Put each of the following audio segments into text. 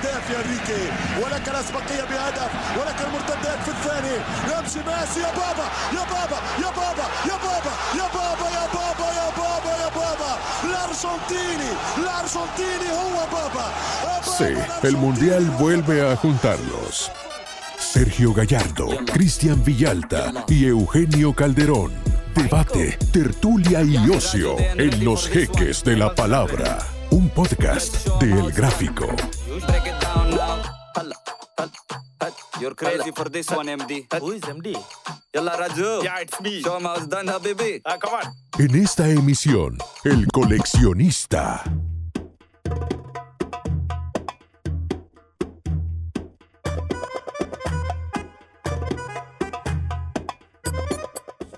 الاهداف يا انريكي ولك الاسبقيه بهدف ولك المرتدات في الثاني يمشي ميسي يا بابا يا بابا يا بابا يا بابا يا بابا يا بابا يا بابا يا بابا الارجنتيني الارجنتيني هو بابا Sí, el Mundial vuelve a juntarlos. Sergio Gallardo, Cristian Villalta y Eugenio Calderón. Debate, tertulia y ocio en los jeques de la palabra. Un podcast de El Gráfico. You're crazy for this one, MD. Who is MD? Yalla Raju. Yeah, it's me. Show how it's done, Habibi. Ah, come on. En esta emisión, El Coleccionista.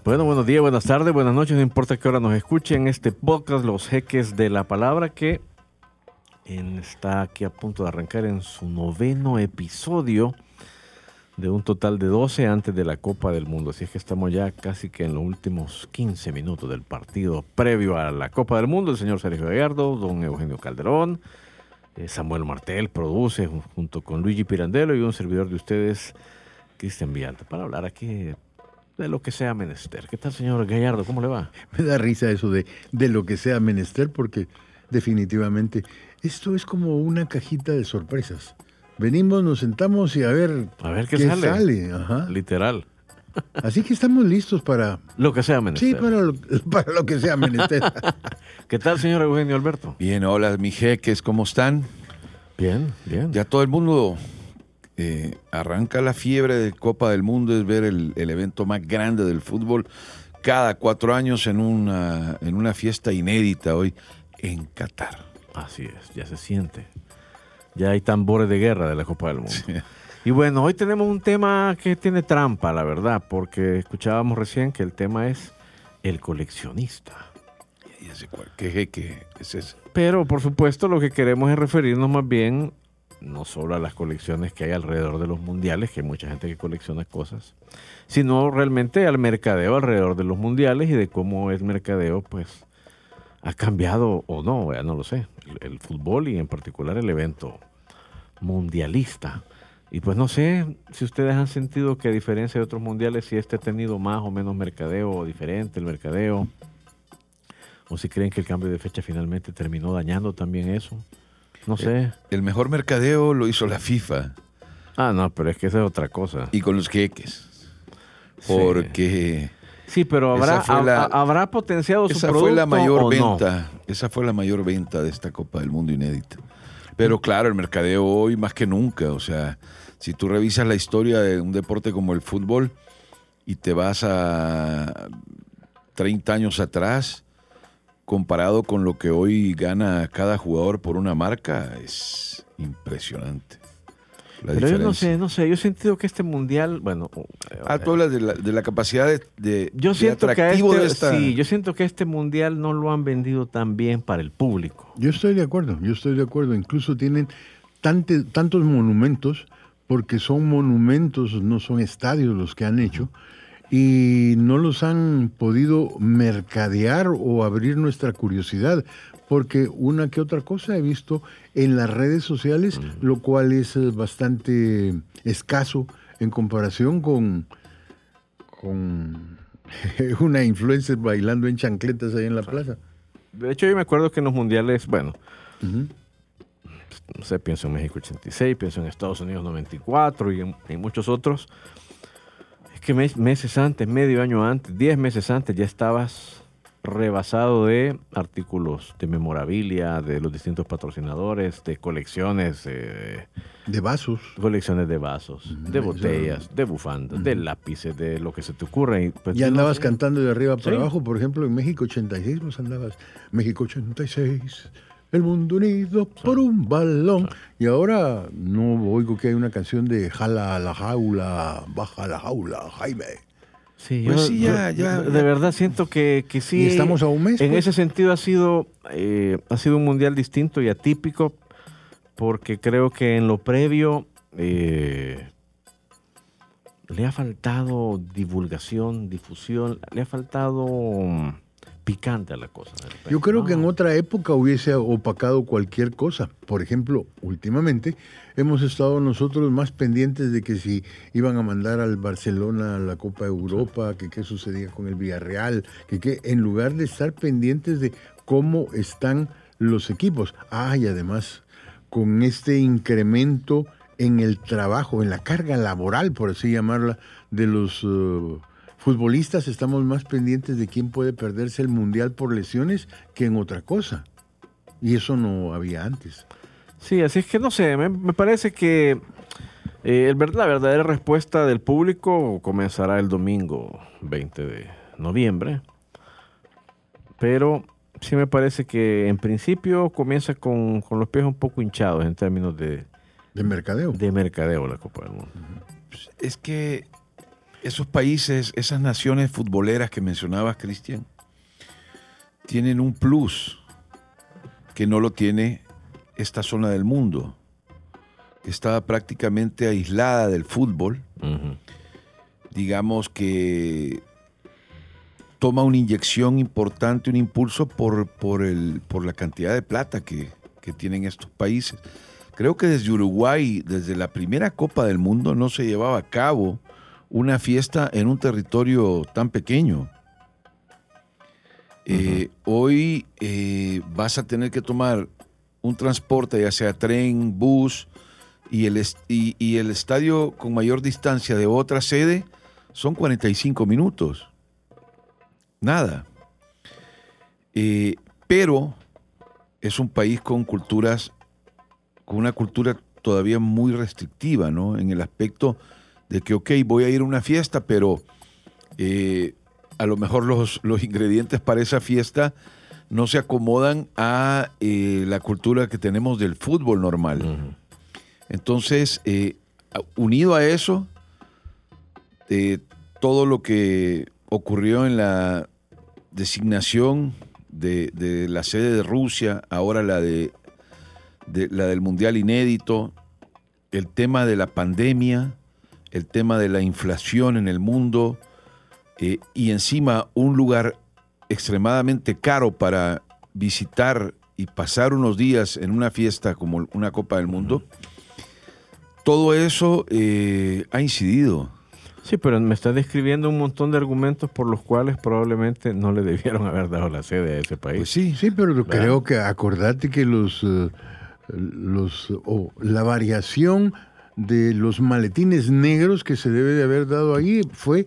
Bueno, buenos días, buenas tardes, buenas noches, no importa qué hora nos escuchen. Este podcast, Los Jeques de la Palabra, que en- está aquí a punto de arrancar en su noveno episodio de un total de 12 antes de la Copa del Mundo. Así es que estamos ya casi que en los últimos 15 minutos del partido previo a la Copa del Mundo. El señor Sergio Gallardo, don Eugenio Calderón, eh, Samuel Martel produce jun- junto con Luigi Pirandello y un servidor de ustedes, Cristian Villalta, para hablar aquí de lo que sea menester. ¿Qué tal, señor Gallardo? ¿Cómo le va? Me da risa eso de, de lo que sea menester, porque definitivamente esto es como una cajita de sorpresas. Venimos, nos sentamos y a ver, A ver qué, sale. ajá. Literal. Así que estamos listos para... Lo que sea menester. Sí, para lo, para lo que sea menester. ¿Qué tal, señor Eugenio Alberto? Bien, hola, mis jeques, ¿cómo están? Bien, bien. Ya todo el mundo eh, arranca la fiebre de Copa del Mundo, es ver el, el evento más grande del fútbol cada cuatro años en una, en una fiesta inédita hoy en Qatar. Así es, ya se siente. Ya hay tambores de guerra de la Copa del Mundo. Y bueno, hoy tenemos un tema que tiene trampa, la verdad, porque escuchábamos recién que el tema es el coleccionista. Y ese ¿Qué es ese? Pero por supuesto lo que queremos es referirnos más bien no solo a las colecciones que hay alrededor de los mundiales, que hay mucha gente que colecciona cosas, sino realmente al mercadeo alrededor de los mundiales y de cómo el mercadeo pues ha cambiado o no, ya no lo sé, el, el fútbol y en particular el evento mundialista. Y pues no sé si ustedes han sentido que a diferencia de otros mundiales, si este ha tenido más o menos mercadeo o diferente el mercadeo, o si creen que el cambio de fecha finalmente terminó dañando también eso. No sé. El mejor mercadeo lo hizo la FIFA Ah, no, pero es que esa es otra cosa. y con los jeques. Porque Sí, pero habrá, la- habrá potenciado su esa producto fue la mayor no? venta. Esa fue la mayor venta de esta Copa del Mundo inédita. Pero claro, el mercadeo hoy más que nunca. O sea, si tú revisas la historia de un deporte como el fútbol y te vas a 30 años atrás, comparado con lo que hoy gana cada jugador por una marca, es impresionante. La Pero yo no sé, no sé. Yo he sentido que este mundial, bueno, eh, Ah, tú hablas de la, de la capacidad de, de- yo de siento que este, de esta... sí, yo siento que este mundial no lo han vendido tan bien para el público. Yo estoy de acuerdo, yo estoy de acuerdo. Incluso tienen tante- tantos monumentos, porque son monumentos, no son estadios los que han hecho, y no los han podido mercadear o abrir nuestra curiosidad, porque una que otra cosa he visto en las redes sociales, lo cual es eh, bastante escaso en comparación con, con una influencer bailando en chancletas ahí en la plaza. De hecho, yo me acuerdo que en los mundiales, bueno, no sé, pienso en México 86, pienso en Estados Unidos 94 y en, en muchos otros. Es que mes- meses antes, medio año antes, 10 meses antes, ya estabas rebasado de artículos de memorabilia, de los distintos patrocinadores, de colecciones, eh, De vasos. colecciones de vasos, de botellas, de bufandas, de lápices, de lo que se te ocurra. Y, pues, no andabas cantando de arriba para Sí. abajo, por ejemplo, en México 86, pues andabas, México 86, el mundo unido por un balón. Y ahora no oigo que hay una canción de Jala a la jaula, baja a la jaula, Jaime. Sí, Pues yo- sí, ya- yo- ya- de verdad siento que, que sí. Y estamos a un mes, En pues. ese sentido ha sido, eh, ha sido un mundial distinto y atípico porque creo que en lo previo eh, le ha faltado divulgación, difusión, le ha faltado mm, picante a la cosa. repente, Yo creo que en otra época hubiese opacado cualquier cosa. Por ejemplo, últimamente hemos estado nosotros más pendientes de que si iban a mandar al Barcelona a la Copa Europa, que qué sucedía con el Villarreal, que qué, en lugar de estar pendientes de cómo están los equipos. Ah, y además, con este incremento en el trabajo, en la carga laboral, por así llamarla, de los eh, futbolistas, estamos más pendientes de quién puede perderse el mundial por lesiones que en otra cosa. Y eso no había antes. Sí, así es que no sé, me, me parece que eh, el la verdadera respuesta del público comenzará el domingo 20 de noviembre. Pero sí me parece que en principio comienza con, con los pies un poco hinchados en términos de, De mercadeo. de mercadeo la Copa del Mundo. Es que esos países, esas naciones futboleras que mencionabas, Cristian, tienen un plus que no lo tiene esta zona del mundo, que está prácticamente aislada del fútbol. Digamos que toma una inyección importante, un impulso por, por, el, por la cantidad de plata que, que tienen estos países. Creo que desde Uruguay, desde la primera Copa del Mundo, no se llevaba a cabo una fiesta en un territorio tan pequeño. Eh, Hoy eh, vas a tener que tomar un transporte, ya sea tren, bus, y el, y, y el estadio con mayor distancia de otra sede son 45 minutos. Nada. Eh, pero es un país con culturas, con una cultura todavía muy restrictiva, ¿no? En el aspecto de que, ok, voy a ir a una fiesta, pero eh, a lo mejor los, los ingredientes para esa fiesta no se acomodan a eh, la cultura que tenemos del fútbol normal. Entonces, eh, unido a eso, todo lo que ocurrió en la designación de, de la sede de Rusia, ahora la de, de- la del Mundial inédito, el tema de la pandemia, el tema de la inflación en el mundo, eh, y encima un lugar extremadamente caro para visitar y pasar unos días en una fiesta como una Copa del Mundo, todo eso eh, ha incidido. Sí, pero me está describiendo un montón de argumentos por los cuales probablemente no le debieron haber dado la sede a ese país. Pues sí, Sí, pero creo que acordate que los, eh, los o la variación de los maletines negros que se debe de haber dado ahí fue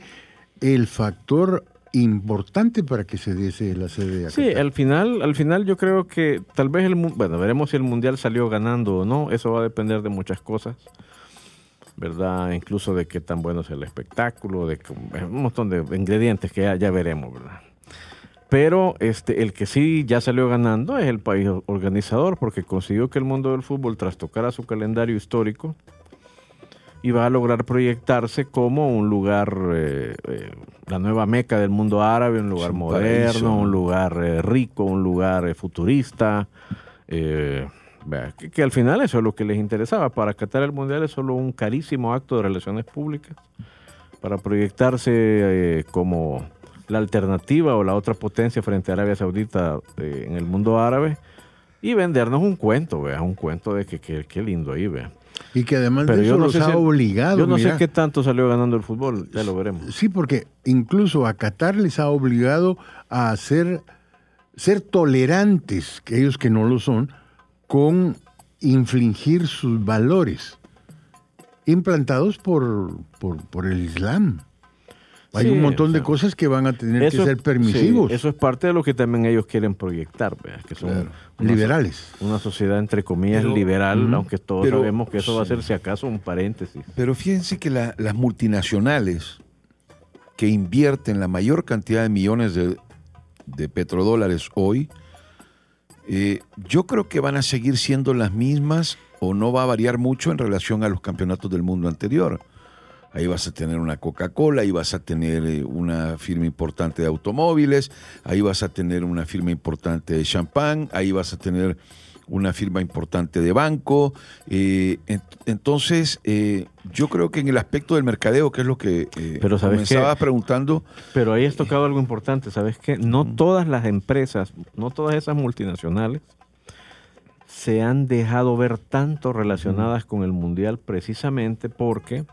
el factor importante para que se diese la sede. Sí, al final, al final yo creo que tal vez el bueno, veremos si el mundial salió ganando o no, eso va a depender de muchas cosas. ¿Verdad? Incluso de qué tan bueno es el espectáculo, de un montón de ingredientes que ya, ya veremos, ¿verdad? Pero este, el que sí ya salió ganando es el país organizador, porque consiguió que el mundo del fútbol trastocara su calendario histórico y va a lograr proyectarse como un lugar, eh, eh, la nueva meca del mundo árabe, un lugar un moderno, paraíso. un lugar eh, rico, un lugar futurista. que, que al final eso es lo que les interesaba. Para Qatar el Mundial es solo un carísimo acto de relaciones públicas para proyectarse como la alternativa o la otra potencia frente a Arabia Saudita en el mundo árabe y vendernos un cuento, vea, un cuento de que- qué lindo ahí, vea. Y que además Pero de eso no los sé ha si- obligado. Yo no sé qué tanto salió ganando el fútbol, ya lo veremos. Sí, porque incluso a Qatar les ha obligado a hacer, ser tolerantes, que ellos que no lo son, con infligir sus valores implantados por, por, por el Islam. Hay Sí, un montón o de cosas que van a tener que ser permisivos, sí, eso es parte de lo que también ellos quieren proyectar, vea, que son Claro. una, liberales. una sociedad entre comillas Pero- liberal, aunque todos Pero- sabemos que eso va a ser si acaso un paréntesis. Pero fíjense que la- las multinacionales que invierten la mayor cantidad de millones de, de petrodólares hoy, eh, yo creo que van a seguir siendo las mismas o no va a variar mucho en relación a los campeonatos del mundo anterior. Ahí vas a tener una Coca-Cola, ahí vas a tener eh, una firma importante de automóviles, ahí vas a tener una firma importante de champán, ahí vas a tener una firma importante de banco. eh, ent- entonces, eh, yo creo que en el aspecto del mercadeo, que es lo que eh, Pero ¿sabes qué? preguntando, Pero ahí has tocado algo importante, ¿sabes qué? No todas las empresas, no todas esas multinacionales se han dejado ver tanto relacionadas con el mundial precisamente porque,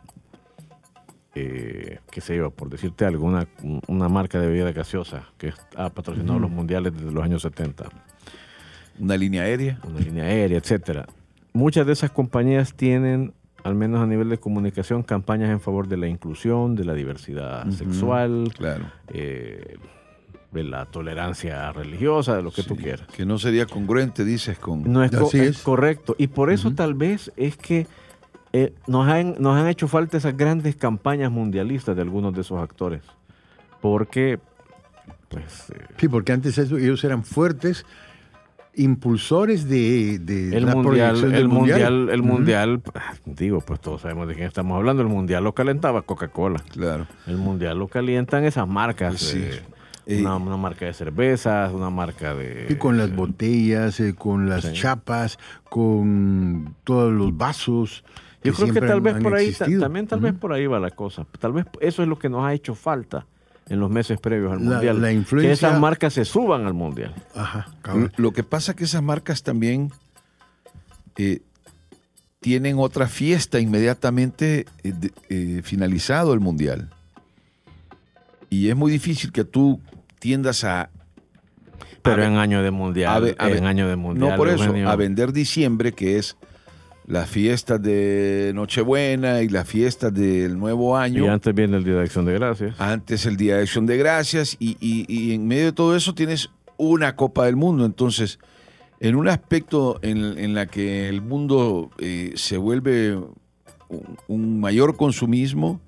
eh, qué sé yo, por decirte algo, una, una marca de bebida gaseosa que ha patrocinado los mundiales desde los años 70, una línea aérea. una línea aérea, etcétera. Muchas de esas compañías tienen, al menos a nivel de comunicación, campañas en favor de la inclusión, de la diversidad sexual, Claro. eh, de la tolerancia religiosa, de lo que tú quieras. Que no sería congruente, dices, con... No es, co- es es. correcto. Y por eso tal vez es que eh, nos, han, nos han hecho falta esas grandes campañas mundialistas de algunos de esos actores. Porque, pues, eh, Sí, porque antes ellos eran fuertes impulsores de, de el la mundial, el mundial, el mundial, ah, digo, pues todos sabemos de quién estamos hablando. El mundial lo calentaba Coca-Cola. Claro. El mundial lo calientan esas marcas. Sí. eh, Eh, una, una marca de cervezas, una marca de... Sí, con las botellas, eh, con las Sí. chapas, con todos los vasos. Yo creo que tal han- vez por ahí, existido. también tal vez por ahí va la cosa. Tal vez eso es lo que nos ha hecho falta en los meses previos al La- Mundial. la Que influencia- esas marcas se suban al Mundial. Ajá, cabrón. Lo que pasa es que esas marcas también eh, tienen otra fiesta inmediatamente eh, eh, finalizado el mundial. Y es muy difícil que tú tiendas a, Pero en año de Mundial, a ver- a en año de Mundial. no por eso, a vender diciembre, que es las fiestas de Nochebuena y las fiestas del Nuevo Año. Y antes viene el Día de Acción de Gracias. antes el Día de Acción de Gracias y, y- y en medio de todo eso tienes una Copa del Mundo. Entonces, en un aspecto en, en la que el mundo eh, se vuelve un, un mayor consumismo,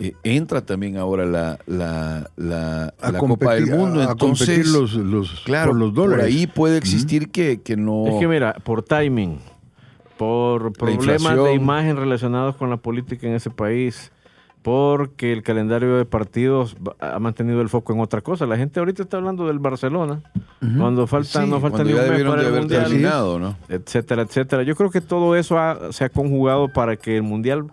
eh, entra también ahora la, la, la- Copa del Mundo. a- a Entonces, competir los, los, claro, por los dólares. por ahí puede existir que, que no... Es que mira, por timing, por problemas de imagen relacionados con la política en ese país, porque el calendario de partidos ha mantenido el foco en otra cosa. La gente ahorita está hablando del Barcelona, cuando falta, Sí, no falta ni un mes para de el haber Mundial. terminado, ¿no? etcétera, etcétera. Yo creo que todo eso ha- se ha conjugado para que el mundial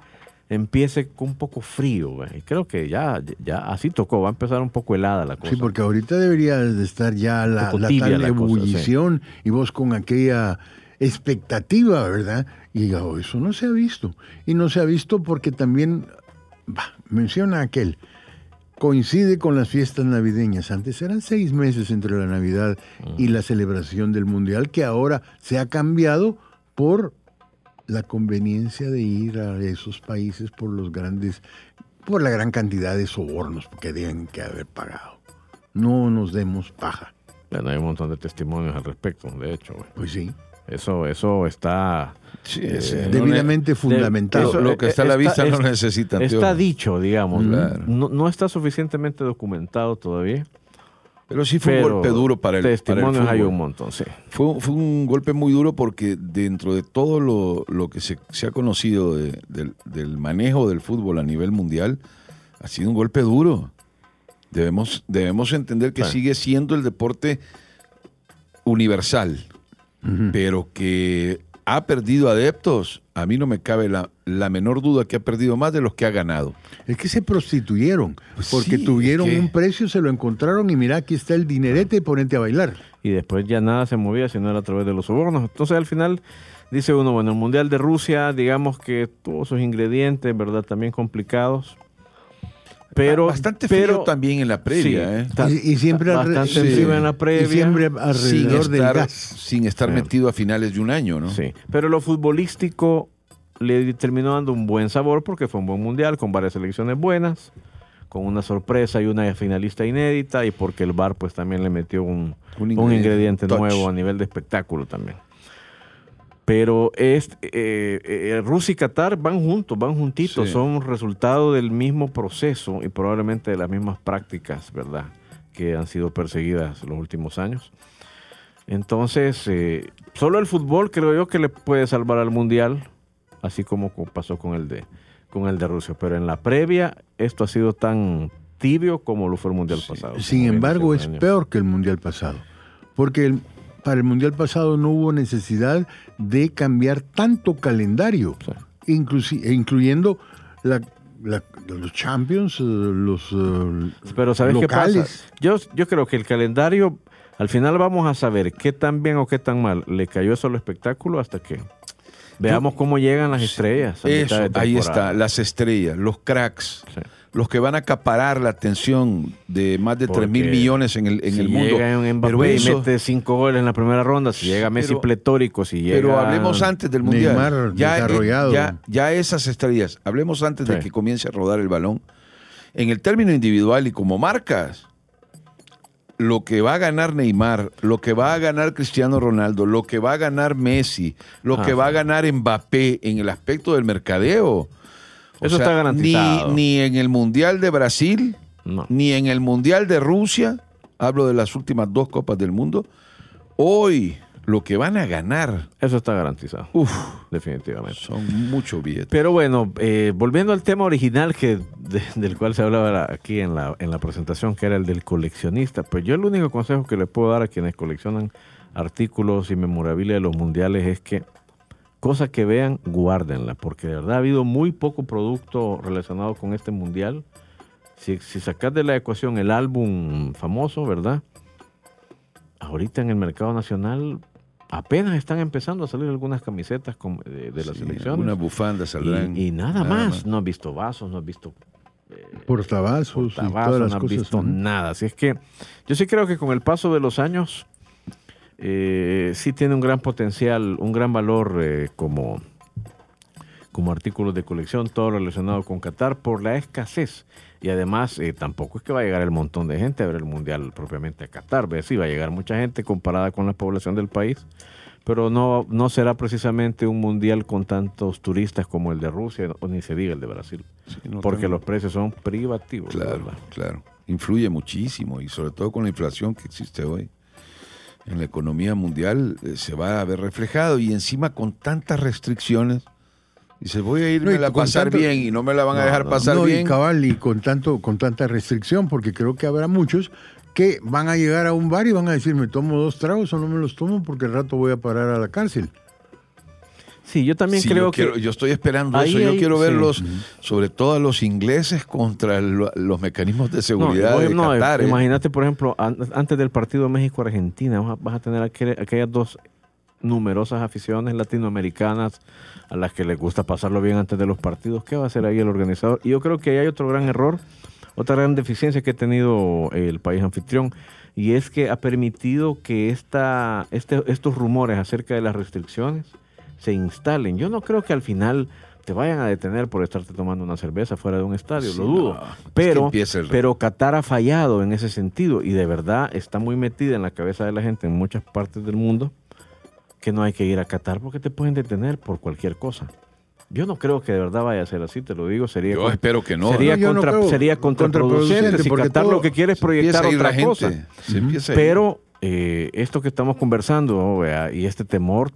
empiece con un poco frío. güey. Y creo que ya, ya así tocó, va a empezar un poco helada la cosa. Sí, porque ahorita debería de estar ya la, la tal la cosa, ebullición y vos con aquella expectativa, ¿verdad? Y oh, eso no se ha visto. Y no se ha visto porque también, bah, menciona aquel, coincide con las fiestas navideñas. Antes eran seis meses entre la Navidad y la celebración del Mundial, que ahora se ha cambiado por la conveniencia de ir a esos países por los grandes, por la gran cantidad de sobornos que deben que haber pagado. No nos demos paja. Bueno, hay un montón de testimonios al respecto, de hecho. güey. Pues sí, Eso, eso está... Sí, Eh, sí, no debidamente fundamentado. eso- lo que está a la vista no es- necesita Está anteojos. dicho, digamos. Claro. No, no está suficientemente documentado todavía. Pero sí fue pero un golpe duro para el, para el testimonios hay un montón, sí. Fue, fue un golpe muy duro porque dentro de todo lo, lo que se, se ha conocido de- del, del manejo del fútbol a nivel mundial, ha sido un golpe duro. Debemos, debemos entender que sigue siendo el deporte universal, pero que ha perdido adeptos. A mí no me cabe la, la menor duda que ha perdido más de los que ha ganado. Es que se prostituyeron, Pues porque sí, tuvieron es que- un precio, se lo encontraron y mira, aquí está el dinerete, ponete a bailar. y después ya nada se movía sino era a través de los sobornos. Entonces al final dice uno, bueno, el Mundial de Rusia, digamos que tuvo sus ingredientes, ¿verdad? También complicados. Pero, Bastante frío pero, también en la previa, sí, ¿eh? Y, y siempre bastante sí. encima en la y previa. siempre sin alrededor del estar, gas. sin estar metido a finales de un año, ¿no? Sí, pero lo futbolístico le terminó dando un buen sabor porque fue un buen mundial con varias selecciones buenas, con una sorpresa y una finalista inédita y porque el VAR pues también le metió un, Un un ingrediente, nuevo a nivel de espectáculo también. Pero es, eh, eh, Rusia y Qatar van juntos, van juntitos, Sí. son resultado del mismo proceso y probablemente de las mismas prácticas, ¿verdad? Que han sido perseguidas los últimos años. Entonces, eh, solo el fútbol creo yo que le puede salvar al mundial, así como co- pasó con el de con el de Rusia. Pero en la previa, esto ha sido tan tibio como lo fue el mundial pasado. Sin embargo, es peor que el mundial pasado, porque el- para el Mundial pasado no hubo necesidad de cambiar tanto calendario, inclusi- e incluyendo la- la- los Champions, eh, los eh, Pero ¿sabes qué pasa? Yo, yo creo que el calendario, al final vamos a saber qué tan bien o qué tan mal le cayó eso al espectáculo hasta que veamos cómo llegan las estrellas. a mitad Eso, de ahí está, las estrellas, los cracks, Sí. Los que van a acaparar la atención de más de 3 mil Porque millones en el, en si el mundo. llega un Mbappé Pero y eso- mete cinco goles en la primera ronda, si llega Messi Pero- pletórico, si llega... Pero hablemos antes del Mundial. Neymar ya, desarrollado. ya, ya esas estrellas, hablemos antes de que comience a rodar el balón. En el término individual y como marcas, lo que va a ganar Neymar, lo que va a ganar Cristiano Ronaldo, lo que va a ganar Messi, lo Ah, que va a ganar Mbappé en el aspecto del mercadeo. O Eso está garantizado. Ni, ni en el Mundial de Brasil, No. ni en el Mundial de Rusia, hablo de las últimas dos Copas del Mundo, hoy lo que van a ganar, Eso está garantizado, definitivamente. son muchos billetes. Pero bueno, eh, volviendo al tema original que de- del cual se hablaba la- aquí en la, en la presentación, que era el del coleccionista, pues yo el único consejo que le puedo dar a quienes coleccionan artículos y memorabilia de los mundiales es que cosa que vean, guárdenla, porque de verdad ha habido muy poco producto relacionado con este mundial. Si, si sacas de la ecuación el álbum famoso, ¿verdad? Ahorita en el mercado nacional apenas están empezando a salir algunas camisetas con- de, de las Sí, selecciones. algunas bufandas saldrán. Y, y nada, más. No has visto vasos, no has visto portavasos y portavasos, todas las no has cosas. visto nada. Así es que yo sí creo que con el paso de los años eh, sí tiene un gran potencial, un gran valor eh, como, como artículos de colección, todo relacionado con Qatar por la escasez. Y además eh, tampoco es que va a llegar el montón de gente a ver el Mundial propiamente a Qatar. ¿ves? Sí, va a llegar mucha gente comparada con la población del país. Pero no, no será precisamente un mundial con tantos turistas como el de Rusia o ni se diga el de Brasil. Sí, no porque tengo- los precios son privativos. la Claro, claro. Influye muchísimo y sobre todo con la inflación que existe hoy. En la economía mundial eh, se va a ver reflejado y encima con tantas restricciones. Dice, voy a irme No, y a pasar tanto- bien y no me la van a No, dejar no, pasar No, y bien. cabal, y con, tanto, con tanta restricción, porque creo que habrá muchos que van a llegar a un bar y van a decir, me tomo dos tragos o no me los tomo porque al rato voy a parar a la cárcel. Sí, yo también Sí, creo yo, que... quiero- yo estoy esperando Ahí eso. Yo quiero ver sí. los, sobre todo a los ingleses contra lo- los mecanismos de No, seguridad oye, de no, Qatar. ¿eh? Imagínate, por ejemplo, an- antes del partido México-Argentina, vas a- vas a tener aquel- aquellas dos numerosas aficiones latinoamericanas a las que les gusta pasarlo bien antes de los partidos. ¿Qué va a hacer ahí el organizador? Y yo creo que ahí hay otro gran error, otra gran deficiencia que ha tenido el país anfitrión, y es que ha permitido que esta, este, estos rumores acerca de las restricciones se instalen. Yo no creo que al final te vayan a detener por estarte tomando una cerveza fuera de un estadio, Sí, lo dudo. no, es que pero, el- pero Qatar ha fallado en ese sentido y de verdad está muy metida en la cabeza de la gente en muchas partes del mundo que no hay que ir a Qatar porque te pueden detener por cualquier cosa. Yo no creo que de verdad vaya a ser así, te lo digo, sería Yo espero que no. sería, No, no contra- creo. sería contraproducente si porque Qatar lo que quiere es proyectar otra cosa. Pero eh, esto que estamos conversando ¿no? Vea, y este temor,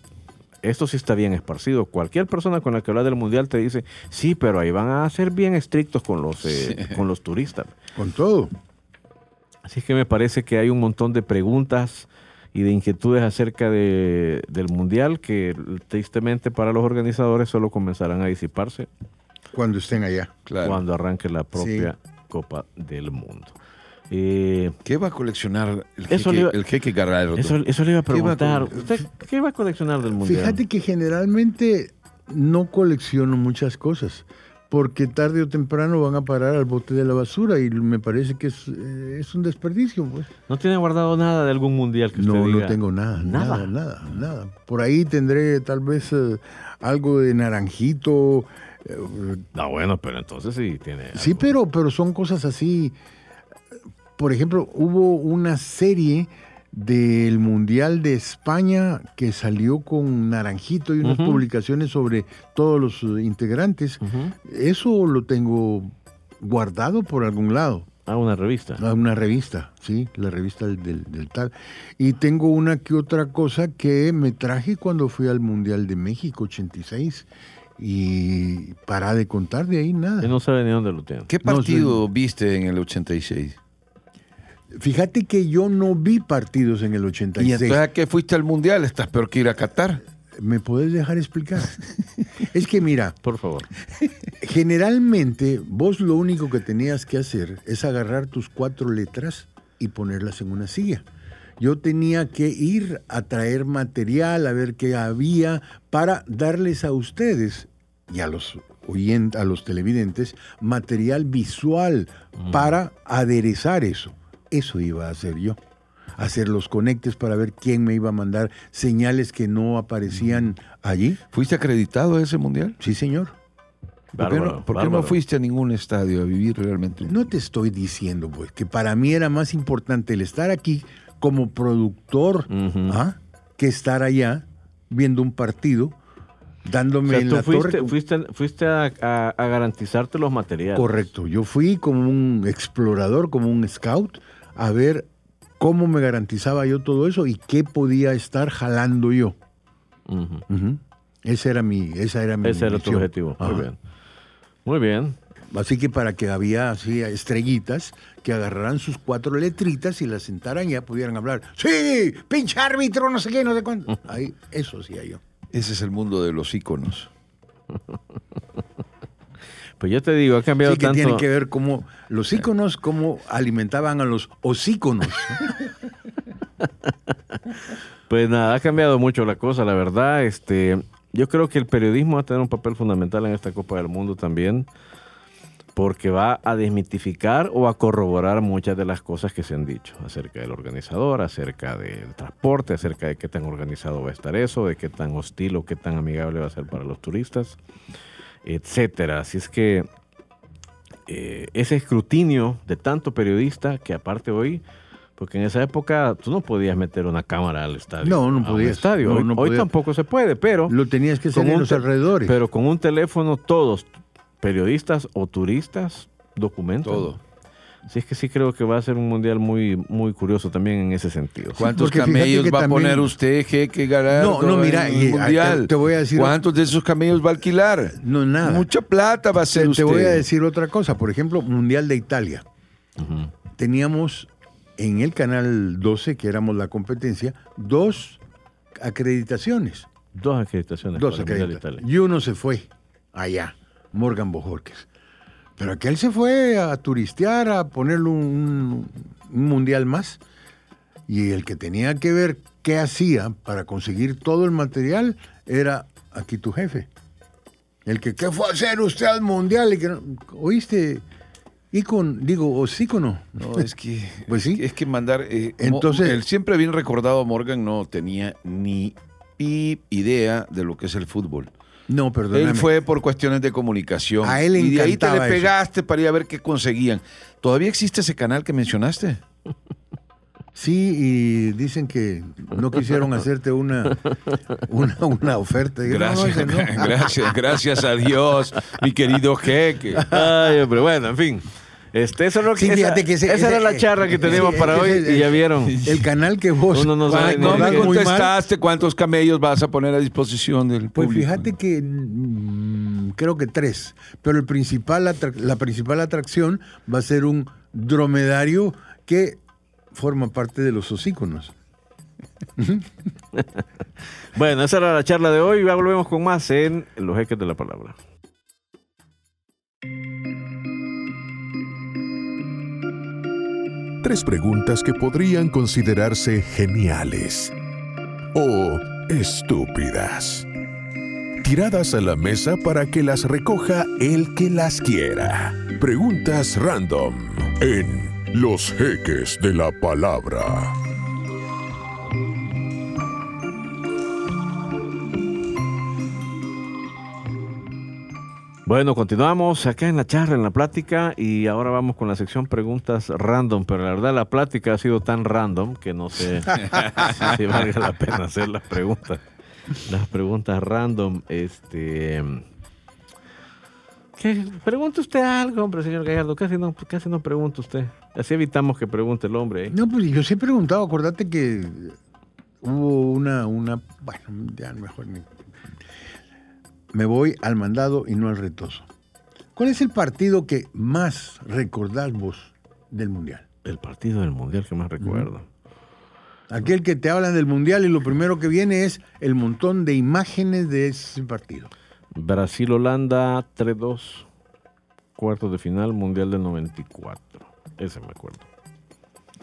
esto sí está bien esparcido. Cualquier persona con la que habla del mundial te dice, sí, pero ahí van a ser bien estrictos con los, eh, con los turistas. Con todo. Así que me parece que hay un montón de preguntas y de inquietudes acerca de- del mundial que tristemente para los organizadores solo comenzarán a disiparse Cuando estén allá. Claro. cuando arranque la propia Copa del Mundo. Eh, ¿Qué va a coleccionar el Eso jeque, iba- el jeque eso, eso le iba a ¿Qué va a preguntar. ¿Usted qué va a coleccionar del mundial? Fíjate que generalmente no colecciono muchas cosas, porque tarde o temprano van a parar al bote de la basura y me parece que es, eh, es un desperdicio. Pues. ¿No tiene guardado nada de algún mundial que usted No, diga? no tengo nada, Nada. nada, nada, nada. Por ahí tendré tal vez eh, algo de naranjito. eh, No, bueno, pero entonces sí tiene. sí, algo. pero, pero son cosas así. Por ejemplo, hubo una serie del Mundial de España que salió con naranjito y unas publicaciones sobre todos los eh, integrantes. Eso lo tengo guardado por algún lado. Ah, una revista. A una revista, sí, la revista del, del- del tal. Y tengo una que otra cosa que me traje cuando fui al Mundial de México 86 y para de contar de ahí nada. No sabe ni dónde lo tiene. ¿Qué No, partido viste en el 86? Fíjate que yo no vi partidos en el ¿Y 86. entonces a qué fuiste al mundial? Estás peor que ir a Qatar. ¿Me puedes dejar explicar? es que mira, Por favor. generalmente vos lo único que tenías que hacer es agarrar tus cuatro letras y ponerlas en una silla. Yo tenía que ir a traer material, a ver qué había, para darles a ustedes y a los oyentes, a los televidentes, material visual para aderezar eso. Eso iba a hacer yo. Hacer los conectes para ver quién me iba a mandar señales que no aparecían allí. ¿Fuiste acreditado a ese mundial? Sí, señor. ¿Por qué, no, por qué no bárbaro. fuiste a ningún estadio a vivir realmente? No te estoy diciendo, pues, que para mí era más importante el estar aquí como productor. ¿ah? que estar allá viendo un partido, O dándome sea, en tú la fuiste, torre. fuiste, fuiste a, a- a garantizarte los materiales. Correcto. Yo fui como un explorador, como un scout, a ver cómo me garantizaba yo todo eso y qué podía estar jalando yo. Esa era mi, esa era mi Ese era tu objetivo. Muy bien. Muy bien. Así que para que había así estrellitas que agarraran sus cuatro letritas y las sentaran y ya pudieran hablar. Sí, pinche árbitro, no sé qué, no sé cuánto. Ahí, eso hacía yo. Ese es el mundo de los íconos. Pues yo te digo, ha cambiado Sí que tanto. tiene que ver cómo los íconos, cómo alimentaban a los osíconos. Pues nada, ha cambiado mucho la cosa, la verdad. Este, yo creo que el periodismo va a tener un papel fundamental en esta Copa del Mundo también, porque va a desmitificar o a corroborar muchas de las cosas que se han dicho acerca del organizador, acerca del transporte, acerca de qué tan organizado va a estar eso, de qué tan hostil o qué tan amigable va a ser para los turistas, etcétera. Así es que eh, ese escrutinio de tanto periodista que aparte hoy, porque en esa época tú no podías meter una cámara al estadio. No, no podías. estadio. No, hoy, no hoy podías. tampoco se puede, pero Lo tenías que hacer con en un los alrededores. pero con un teléfono todos, periodistas o turistas, documentan. Todo. Así es que sí creo que va a ser un mundial muy, muy curioso también en ese sentido. ¿Cuántos porque camellos va a también- poner usted, jeque Galardo? No, no, mira, en el y- mundial? te- te voy a decir- ¿Cuántos de esos camellos va a alquilar? No, nada. Mucha plata va a ser te, usted. te voy a decir otra cosa. Por ejemplo, Mundial de Italia. Teníamos en el canal 12, que éramos la competencia, dos acreditaciones. Dos acreditaciones. Dos acreditaciones. Y uno se fue allá, Morgan Bojorques. Pero aquel se fue a turistear, a ponerle un, un mundial más. Y el que tenía que ver qué hacía para conseguir todo el material era aquí tu jefe. El que, ¿qué fue a hacer usted al mundial? Y que no- ¿Oíste? Ícono, digo, osícono. No, es que, Pues sí. es que mandar. eh, Entonces- el siempre bien recordado Morgan no tenía ni idea de lo que es el fútbol. No, perdóname. Él fue por cuestiones de comunicación. A él le y de ahí te le eso. pegaste para ir a ver qué conseguían. ¿Todavía existe ese canal que mencionaste? Sí, y dicen que no quisieron hacerte una, una, una oferta. No, Gracias, ese no. gracias, gracias a Dios, mi querido jeque. Ay, hombre, bueno, en fin. Este, eso es lo que, Sí, esa, que ese- esa era ese- la charla que teníamos ese- para hoy ese- y ya vieron. El canal que vos Uno no sabe No me contestaste cuántos camellos vas a poner a disposición del Pues público. fíjate que mm, creo que tres, pero el principal atra- la principal atracción va a ser un dromedario que forma parte de los osíconos. Bueno, esa era la charla de hoy. Ya volvemos con más en Los Jeques de la Palabra. Tres preguntas que podrían considerarse geniales o estúpidas. Tiradas a la mesa para que las recoja el que las quiera. Preguntas random en Los Jeques de la Palabra. Bueno, continuamos acá en la charla, en la plática, y ahora vamos con la sección preguntas random, pero la verdad la plática ha sido tan random que no sé si valga la pena hacer las preguntas. Las preguntas random, este... ¿Qué? Pregunte usted algo, hombre, señor Gallardo. Casi no, casi no pregunta usted. Así evitamos que pregunte el hombre. ¿eh? No, pues yo sí he preguntado, acordate que hubo una, una, bueno, ya mejor ni- Me voy al mandado y no al retoso. ¿Cuál es el partido que más recordás vos del Mundial? el partido del Mundial que más recuerdo. Aquel que te hablan del mundial y lo primero que viene es el montón de imágenes de ese partido. Brasil-Holanda 3-2. Cuartos de final, Mundial del 94. Ese me acuerdo.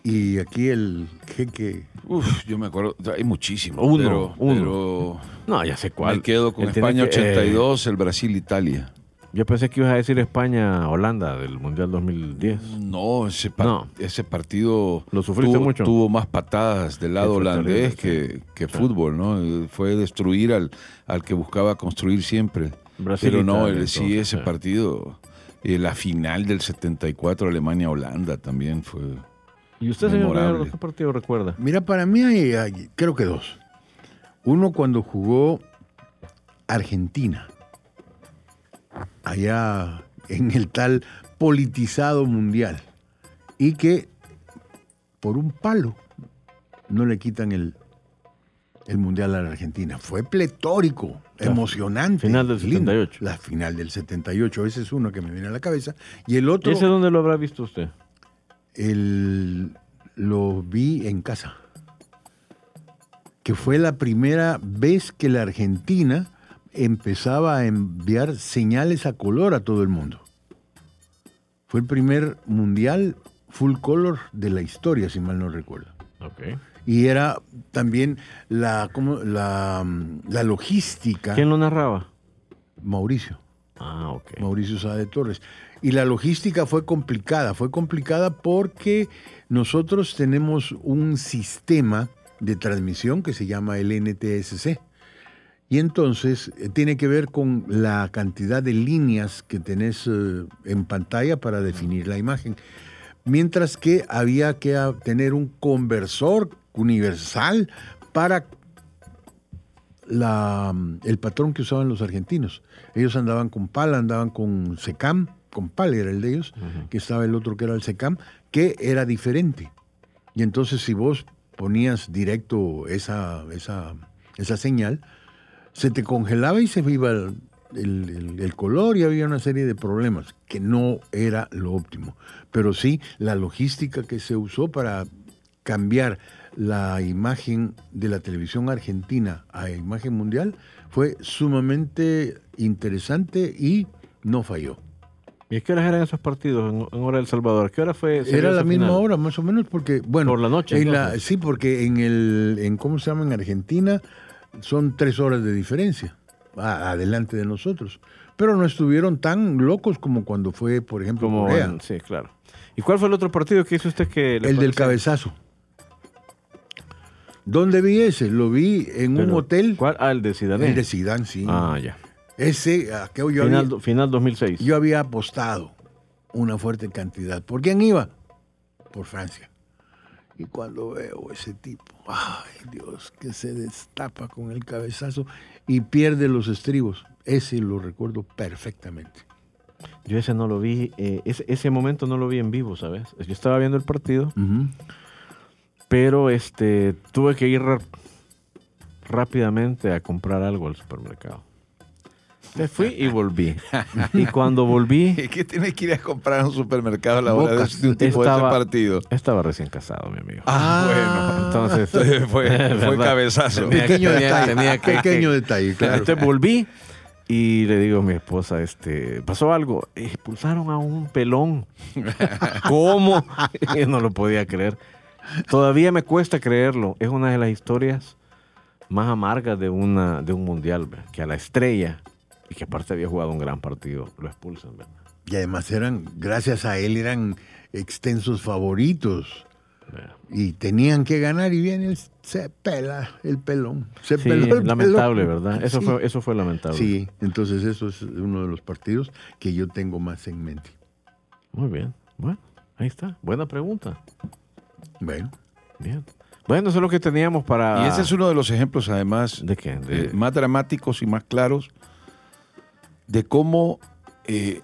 Y aquí el jeque. Uf, yo me acuerdo, hay muchísimos. Uno, pero, uno. pero No, ya sé cuál. me quedo con España que- eh, 82, el Brasil-Italia. yo pensé que ibas a decir España-Holanda del Mundial 2010. No, ese, par- No. ese partido ¿Lo sufriste tuvo, mucho? tuvo más patadas del lado holandés que, que fútbol, ¿no? Eh, Fue destruir al, al que buscaba construir siempre. Brasil, Pero no, Italia, el- sí, entonces, ese sí. partido, eh, la final del 74, Alemania-Holanda también fue... ¿Y usted, señor. Gallardo, qué partido recuerda? Mira, para mí hay, hay- creo que dos. Uno cuando jugó Argentina, allá en el tal politizado mundial, y que por un palo no le quitan el, el mundial a la Argentina. Fue pletórico, La emocionante. final del lindo. 78. La final del 78, ese es uno que me viene a la cabeza. Y el otro... ¿Ese dónde lo habrá visto usted? El, lo vi en casa. Que fue la primera vez que la Argentina empezaba a enviar señales a color a todo el mundo. Fue el primer mundial full color de la historia, si mal no recuerdo. Y era también la, ¿cómo? la, la logística. ¿Quién lo narraba? Mauricio. Ah, ok. Mauricio Sade Torres. Y la logística fue complicada, fue complicada porque nosotros tenemos un sistema de transmisión que se llama el NTSC. Y entonces eh, tiene que ver con la cantidad de líneas que tenés eh, en pantalla para definir la imagen. Mientras que había que tener un conversor universal para la, el patrón que usaban los argentinos. Ellos andaban con PAL, andaban con SECAM, con PAL era el de ellos, que estaba el otro que era el SECAM, que era diferente. Y entonces si vos ponías directo esa, esa, esa señal, se te congelaba y se iba el, el- el- el color y había una serie de problemas, que no era lo óptimo. Pero sí, la logística que se usó para cambiar la imagen de la televisión argentina a imagen mundial fue sumamente interesante y no falló. ¿Y a qué horas eran esos partidos en, en hora del Salvador? ¿Qué hora fue? Era la misma final? hora, más o menos, porque, bueno. Por la noche, en la- sí, porque en el, en cómo se llama en Argentina, son tres horas de diferencia adelante de nosotros. Pero no estuvieron tan locos como cuando fue, por ejemplo, Como Corea. sí, claro. ¿Y cuál fue el otro partido que hizo usted que le el del cabezazo. ¿Dónde vi ese? Lo vi en un hotel. ¿Cuál? Ah, el de Zidane. El de Zidane, sí. Ah, ya. Ese, yo, Final, había, final 2006. yo había apostado una fuerte cantidad. ¿Por quién iba? Por Francia. Y cuando veo ese tipo, ay Dios, que se destapa con el cabezazo y pierde los estribos. Ese lo recuerdo perfectamente. Yo ese no lo vi, eh, ese, ese momento no lo vi en vivo, ¿sabes? Yo estaba viendo el partido, pero este tuve que ir rápidamente a comprar algo al supermercado. Me fui y volví. Y cuando volví, ¿Qué tienes que ir a comprar a un supermercado a la hora de, un tipo Estaba- de ese partido? estaba recién casado, mi amigo. Ah, Entonces, Fue- fue cabezazo. Pequeño tenía- detalle. tenía que- Pequeño que- detalle, claro. Entonces volví y le digo a mi esposa, este, pasó algo, expulsaron a un pelón. ¿Cómo? Y no lo podía creer. Todavía me cuesta creerlo. Es una de las historias más amargas de una de un mundial, ¿verdad? que a la estrella y que aparte había jugado un gran partido lo expulsan, ¿verdad? Y además eran, gracias a él, eran extensos favoritos. Y tenían que ganar y viene el, se pela el pelón. Se Sí, peló el lamentable, pelón. ¿verdad? Eso Sí. fue eso fue lamentable. Sí, entonces eso es uno de los partidos que yo tengo más en mente. Muy bien. Bueno, ahí está. Buena pregunta. Bueno, Bien. Bueno, eso es lo que teníamos para Y ese es uno de los ejemplos, además, ¿De qué? De- eh, más dramáticos y más claros de cómo eh,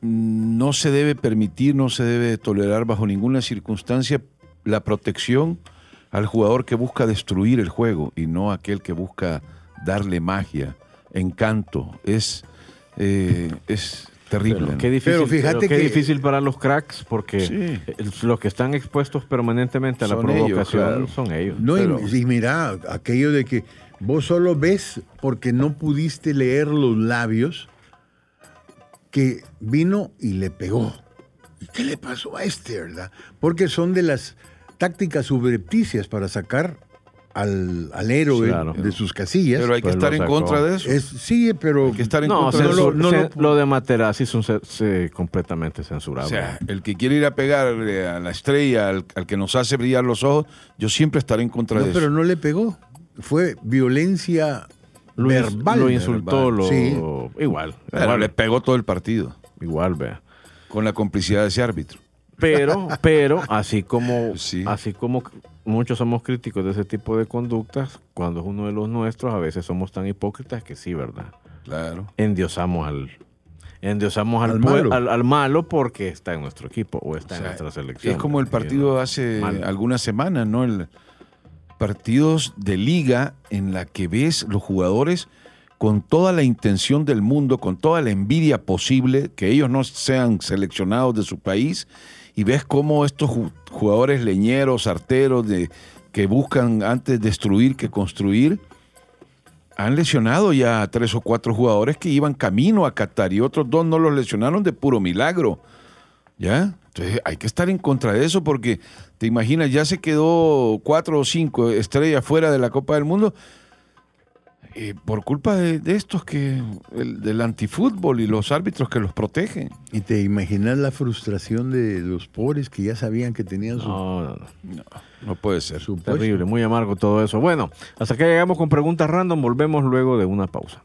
no se debe permitir, no se debe tolerar bajo ninguna circunstancia la protección al jugador que busca destruir el juego y no aquel que busca darle magia, encanto. Es, eh, es Terrible. Pero ¿no? qué difícil, Pero fíjate pero qué que- difícil para los cracks porque Sí. los que están expuestos permanentemente a la Son ellos, provocación claro. son ellos. No, y- y, mira, aquello de que vos solo ves porque no pudiste leer los labios que vino y le pegó. ¿Y qué le pasó a este, verdad? Porque son de las tácticas subrepticias para sacar al, al héroe Claro. de sus casillas. Pero hay que Pues estar en contra de eso. es, sí, pero Hay que estar en No, contra censur- no lo- cen- lo de Materazzi es un ce- completamente O censurable. sea, el que quiere ir a pegarle a la estrella, al, al que nos hace brillar los ojos, yo siempre estaré en contra no, de pero eso. no le pegó. Fue violencia lo, verbal. lo insultó, verbal. lo, Sí. igual, igual, le pegó todo el partido igual, vea. con la complicidad de ese árbitro. Pero, pero, así como, Sí. así como muchos somos críticos de ese tipo de conductas, cuando es uno de los nuestros, a veces somos tan hipócritas que sí, ¿verdad? Claro. Endiosamos al, endiosamos al, Al malo. al- al malo porque está en nuestro equipo o está O en nuestra selección. Es como el partido hace algunas semanas, ¿no? El partidos de liga en la que ves los jugadores con toda la intención del mundo, con toda la envidia posible, que ellos no sean seleccionados de su país, y ves cómo estos ju- jugadores leñeros, arteros, de, que buscan antes destruir que construir, han lesionado ya a tres o cuatro jugadores que iban camino a Qatar y otros dos no los lesionaron de puro milagro. ¿Ya? Entonces hay que estar en contra de eso porque te imaginas, ya se quedó cuatro o cinco estrellas fuera de la Copa del Mundo eh, por culpa de, de estos que, el- del antifútbol y los árbitros que los protegen. Y te imaginas la frustración de los pobres que ya sabían que tenían su, No, no, no. No, no puede ser. su. Terrible, muy amargo todo eso. Bueno, hasta que llegamos con preguntas random, volvemos luego de una pausa.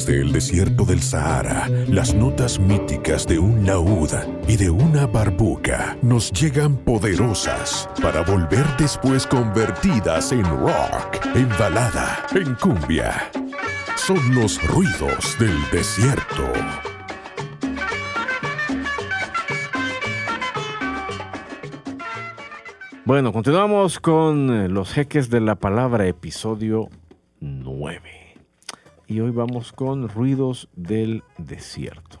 Desde el desierto del Sahara, las notas míticas de un laúd y de una barbuca nos llegan poderosas para volver después convertidas en rock, en balada, en cumbia. Son los ruidos del desierto. Bueno, continuamos con eh, los jeques de la palabra, episodio 9. Y hoy vamos con ruidos del desierto.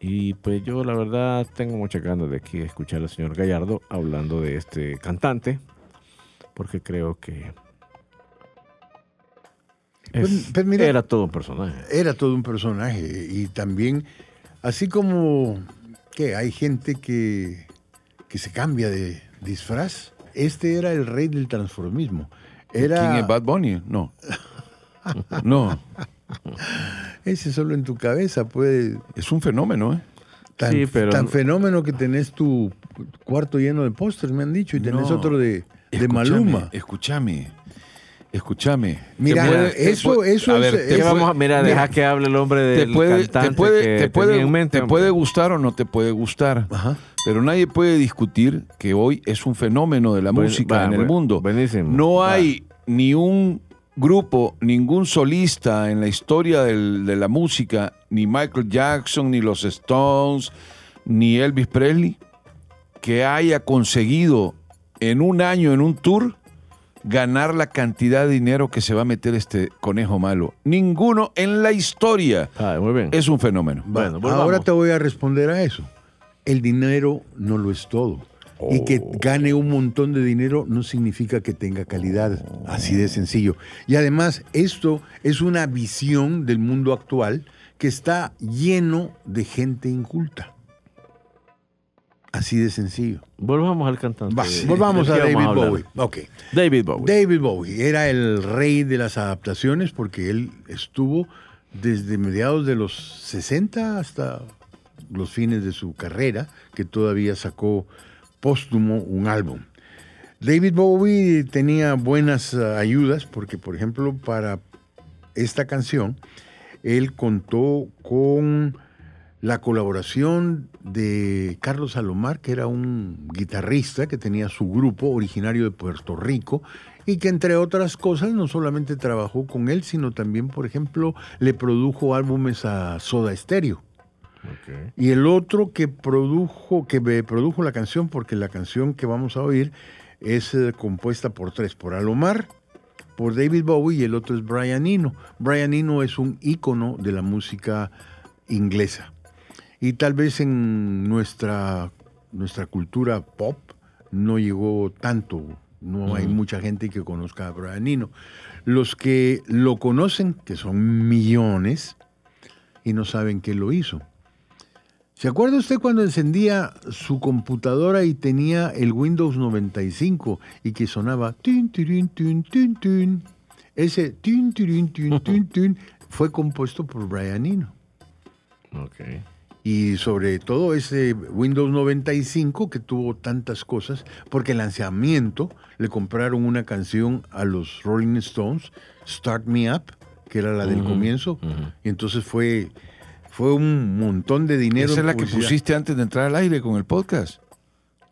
Y pues yo la verdad tengo mucha ganas de aquí escuchar al señor Gallardo hablando de este cantante, porque creo que es- Pues- pues mira- era todo un personaje. Era todo un personaje. Y también, así como que hay gente que, que se cambia de disfraz, este era el rey del transformismo. Era, ¿Quién es Bad Bunny? No. No, Ese solo en tu cabeza puede... es un fenómeno, ¿eh? Tan, Sí, pero- tan fenómeno que tenés tu cuarto lleno de pósters, me han dicho, y tenés No. otro de, de Maluma. Escúchame, escúchame. Mira, puede- eso, puede- eso a es... ver, es- te ¿Qué puede- vamos a- mira, mira, deja que hable el hombre te del puede, cantante te puede, que te puede, tenía en mente, te hombre. puede gustar o no te puede gustar. Ajá. Pero nadie puede discutir que hoy es un fenómeno de la Buen- música va, en el mundo. buenísimo. No Va. hay ni un grupo, ningún solista en la historia del- de la música, ni Michael Jackson, ni los Stones, ni Elvis Presley que haya conseguido en un año, en un tour, ganar la cantidad de dinero que se va a meter este conejo malo. Ninguno en la historia Ah, muy bien. es un fenómeno. Bueno, volvamos. Ahora te voy a responder a eso. El dinero no lo es todo. Y que gane un montón de dinero no significa que tenga calidad. Así de sencillo. Y además, esto es una visión del mundo actual que está lleno de gente inculta. Así de sencillo. Volvamos al cantante. Va, ¿De volvamos a David? Bowie. Ok. David Bowie. David Bowie era el rey de las adaptaciones porque él estuvo desde mediados de los 60 hasta los fines de su carrera, que todavía sacó póstumo un álbum. David Bowie tenía buenas eh, ayudas porque, por ejemplo, para esta canción, él contó con la colaboración de Carlos Salomar, que era un guitarrista que tenía su grupo originario de Puerto Rico y que entre otras cosas no solamente trabajó con él, sino también, por ejemplo, le produjo álbumes a Soda Stereo. Y el otro que produjo, que me produjo la canción, porque la canción que vamos a oír es eh, compuesta por tres, por Alomar, por David Bowie y el otro es Brian Eno. Brian Eno es un ícono de la música inglesa. Y tal vez en nuestra, nuestra cultura pop no llegó tanto, no hay mucha gente que conozca a Brian Eno. Los que lo conocen, que son millones, y no saben que lo hizo. ¿Se acuerda usted cuando encendía su computadora y tenía el Windows 95 y que sonaba tin, tirin, tin, tin, tin? Ese tin, tirin, tin, tin, tin fue compuesto por Brian Eno. Ok. Y sobre todo ese Windows 95 que tuvo tantas cosas, porque el lanzamiento le compraron una canción a los Rolling Stones, Start Me Up, que era la del comienzo, y entonces fue, fue un montón de dinero. Esa es la que pusiste antes de entrar al aire con el podcast.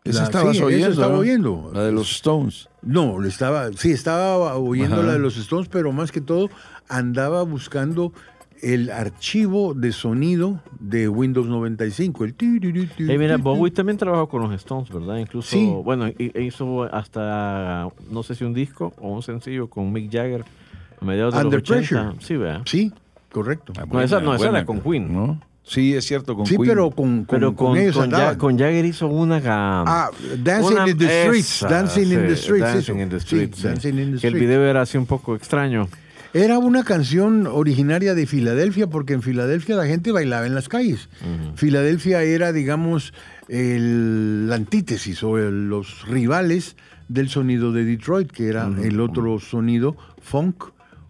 Esa La- estabas sí, esa oyendo. estaba ¿no? oyendo. La de los Stones. No, le estaba, sí, estaba oyendo Ajá. la de los Stones, pero más que todo andaba buscando el archivo de sonido de Windows 95. El Eh, mira. Bowie también trabajó con los Stones, ¿verdad? Incluso, Sí. bueno, hi- hizo hasta, no sé si un disco o un sencillo con Mick Jagger a mediados de Under los 80. Pressure. Sí, vea. Sí, correcto. Ah, No, esa- no, esa era con Queen. ¿no? Sí, es cierto, con sí, Queen. pero con, con, Pero con, con ellos con, andaban. Ja- con Jagger hizo una Ah, Dancing una- in the Streets. esa, Dancing in the Streets. Dancing in the Streets, sí. Dancing in the Que el Streets. video era así un poco extraño. Era una canción originaria de Filadelfia, porque en Filadelfia la gente bailaba en las calles. Filadelfia era, digamos, el, la antítesis o el- los rivales del sonido de Detroit, que era el otro sonido funk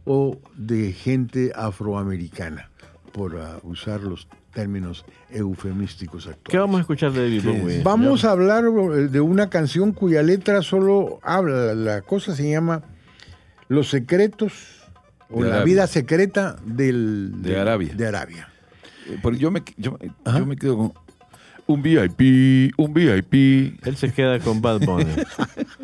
o de gente afroamericana, por ah, usar los términos eufemísticos actuales. ¿Qué vamos a escuchar de David Bowie? Vamos a hablar eh, de una canción cuya letra solo habla, la cosa se llama Los secretos o De la Arabia. vida secreta del, De Arabia. De Arabia. Eh, Pero yo me, yo, yo me quedo con un VIP, un VIP. Él se queda con Bad Bunny.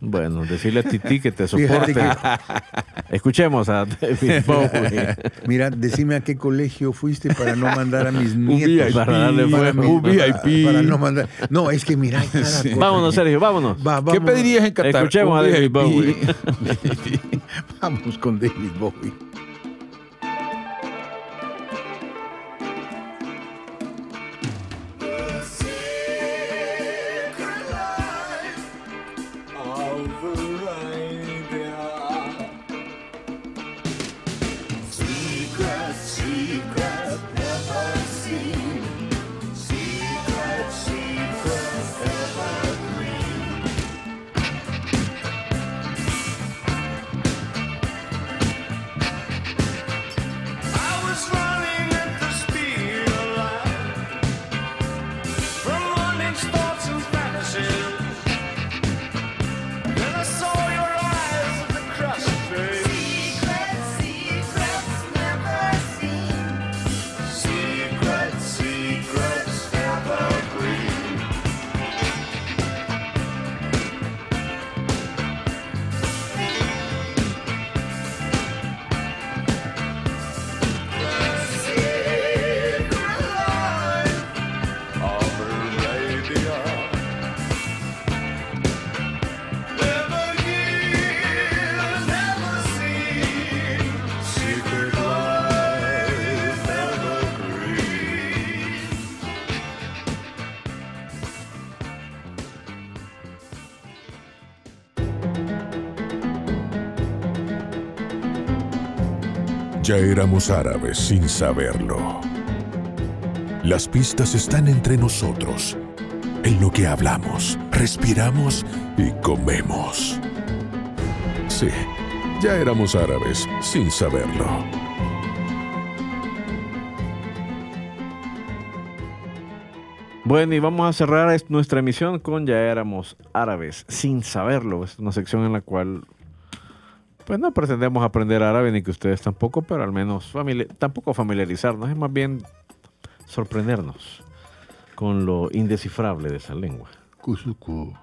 bueno, decirle a Titi que te soporte. Escuchemos a David Bowie. Mira, decime a qué colegio fuiste para no mandar a mis nietos. VIP, Para darle Para fuego. mi- un para- VIP. para no mandar. No, es que mira, Sí. Vámonos, Sergio, vámonos. Va, ¿Qué pedirías en Qatar? Escuchemos Un a David. Bowie. Vamos con David Bowie. Ya éramos árabes sin saberlo. Las pistas están entre nosotros, en lo que hablamos, respiramos y comemos. Sí, ya éramos árabes sin saberlo. Bueno, y vamos a cerrar es- nuestra emisión con Ya éramos árabes, sin saberlo. Es una sección en la cual, pues no pretendemos aprender árabe ni que ustedes tampoco, pero al menos familia, tampoco familiarizarnos, es más bien sorprendernos con lo indescifrable de esa lengua. Kusuku.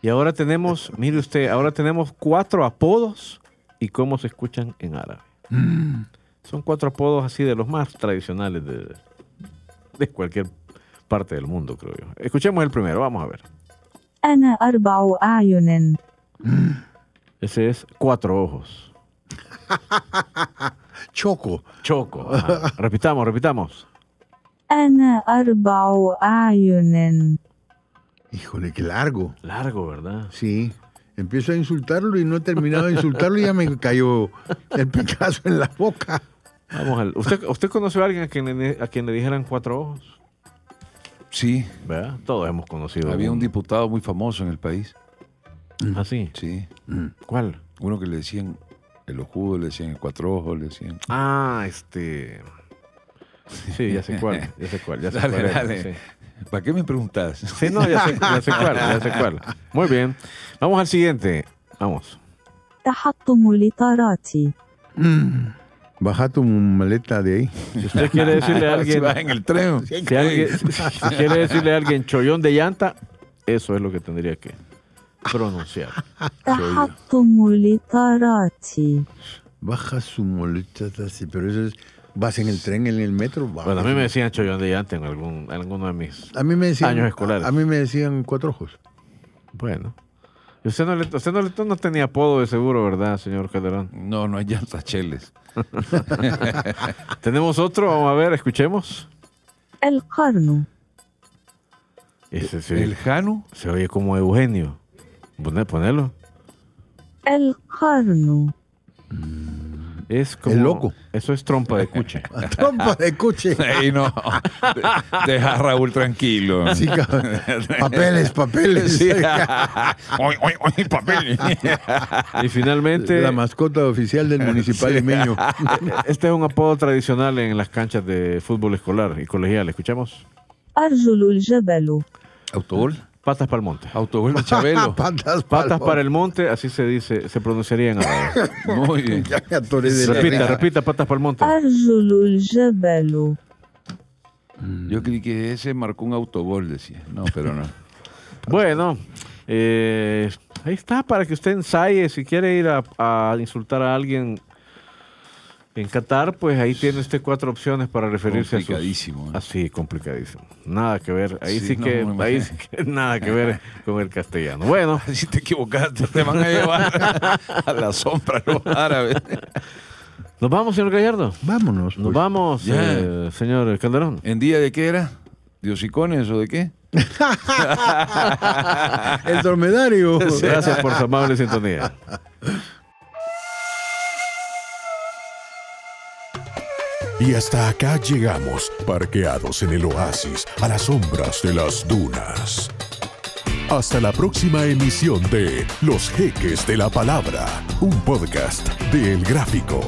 Y ahora tenemos, mire usted, ahora tenemos cuatro apodos y cómo se escuchan en árabe. Mm. Son cuatro apodos así de los más tradicionales de, de cualquier parte del mundo, creo yo. Escuchemos el primero, vamos a ver. Ana arba'u ayunen. Mm. Ese es Cuatro Ojos. Choco. Choco. Repitamos, repitamos. Ana arbao ayunen. Híjole, qué largo. Largo, ¿verdad? Sí. Empiezo a insultarlo y no he terminado de insultarlo y ya me cayó el Picasso en la boca. Vamos, al, ¿usted, ¿usted conoció a alguien a quien, a quien le dijeran cuatro ojos? Sí. ¿Verdad? Todos hemos conocido. Había un diputado muy famoso en el país. Mm. ¿Así? Sí. Mm. ¿Cuál? Uno que le decían el ojudo, le decían el cuatro ojos, le decían. Ah, este. Sí, ya sé cuál, ya sé cuál, ya sé dale, cuál. Dale. ¿Para qué me preguntas? Sí, no, ya sé, ya sé cuál, ya sé cuál. Muy bien. Vamos al siguiente. Vamos. Mm. Baja tu maleta de ahí. Si usted quiere decirle a alguien. Si en el tren. Si, alguien, si quiere decirle a alguien chollón de llanta, eso es lo que tendría que pronunciar. Baja Tumulitarachi. Baja Tumulitarachi, pero eso es vas en el tren, en el metro. Bueno, a mí me decían Chollón de Llante en algún, alguno de mis años escolares. A, mí me decían Cuatro Ojos. Bueno. Y usted no, le, usted no, le, no tenía apodo de seguro, ¿verdad, señor Calderón? No, no hay llantacheles. Tenemos otro, vamos a ver, escuchemos. El Janu. Ese, ¿El Janu? Se oye como Eugenio. Pues, Ponelo. El corno. Es como. El loco. Eso es trompa de cuche. trompa de cuche. Ey, no. Deja a Raúl tranquilo. Sí, papeles, papeles. Sí. oy, papeles. y finalmente. La mascota oficial del municipal de Meño. este es un apodo tradicional en las canchas de fútbol escolar y colegial. ¿Escuchamos? Arjulul Jabalu. Autobús. Patas para el monte. Autogol de Chabelo. Patas, para el monte, así se dice, se pronunciaría en árabe. Muy bien. repita, repita, Patas para el monte. Chabelo. Mm. Yo creí que ese marcó un autogol, decía. No, pero no. bueno, eh, ahí está para que usted ensaye. Si quiere ir a insultar a alguien, en Qatar, pues ahí tiene usted cuatro opciones para referirse a. Complicadísimo, ¿eh? Así, complicadísimo. Nada que ver. Ahí sí, Sí, no, que, ahí sí que nada que ver con el castellano. Bueno, Si te equivocaste, te van a llevar a la sombra los árabes. nos vamos, señor Gallardo. Vámonos. Nos pues. vamos, eh, señor Calderón. ¿En día de qué era? ¿De hocicones o de qué? El dromedario. Gracias por su amable sintonía. Y hasta acá llegamos, parqueados en el oasis, a las sombras de las dunas. Hasta la próxima emisión de Los Jeques de la Palabra, un podcast de El Gráfico.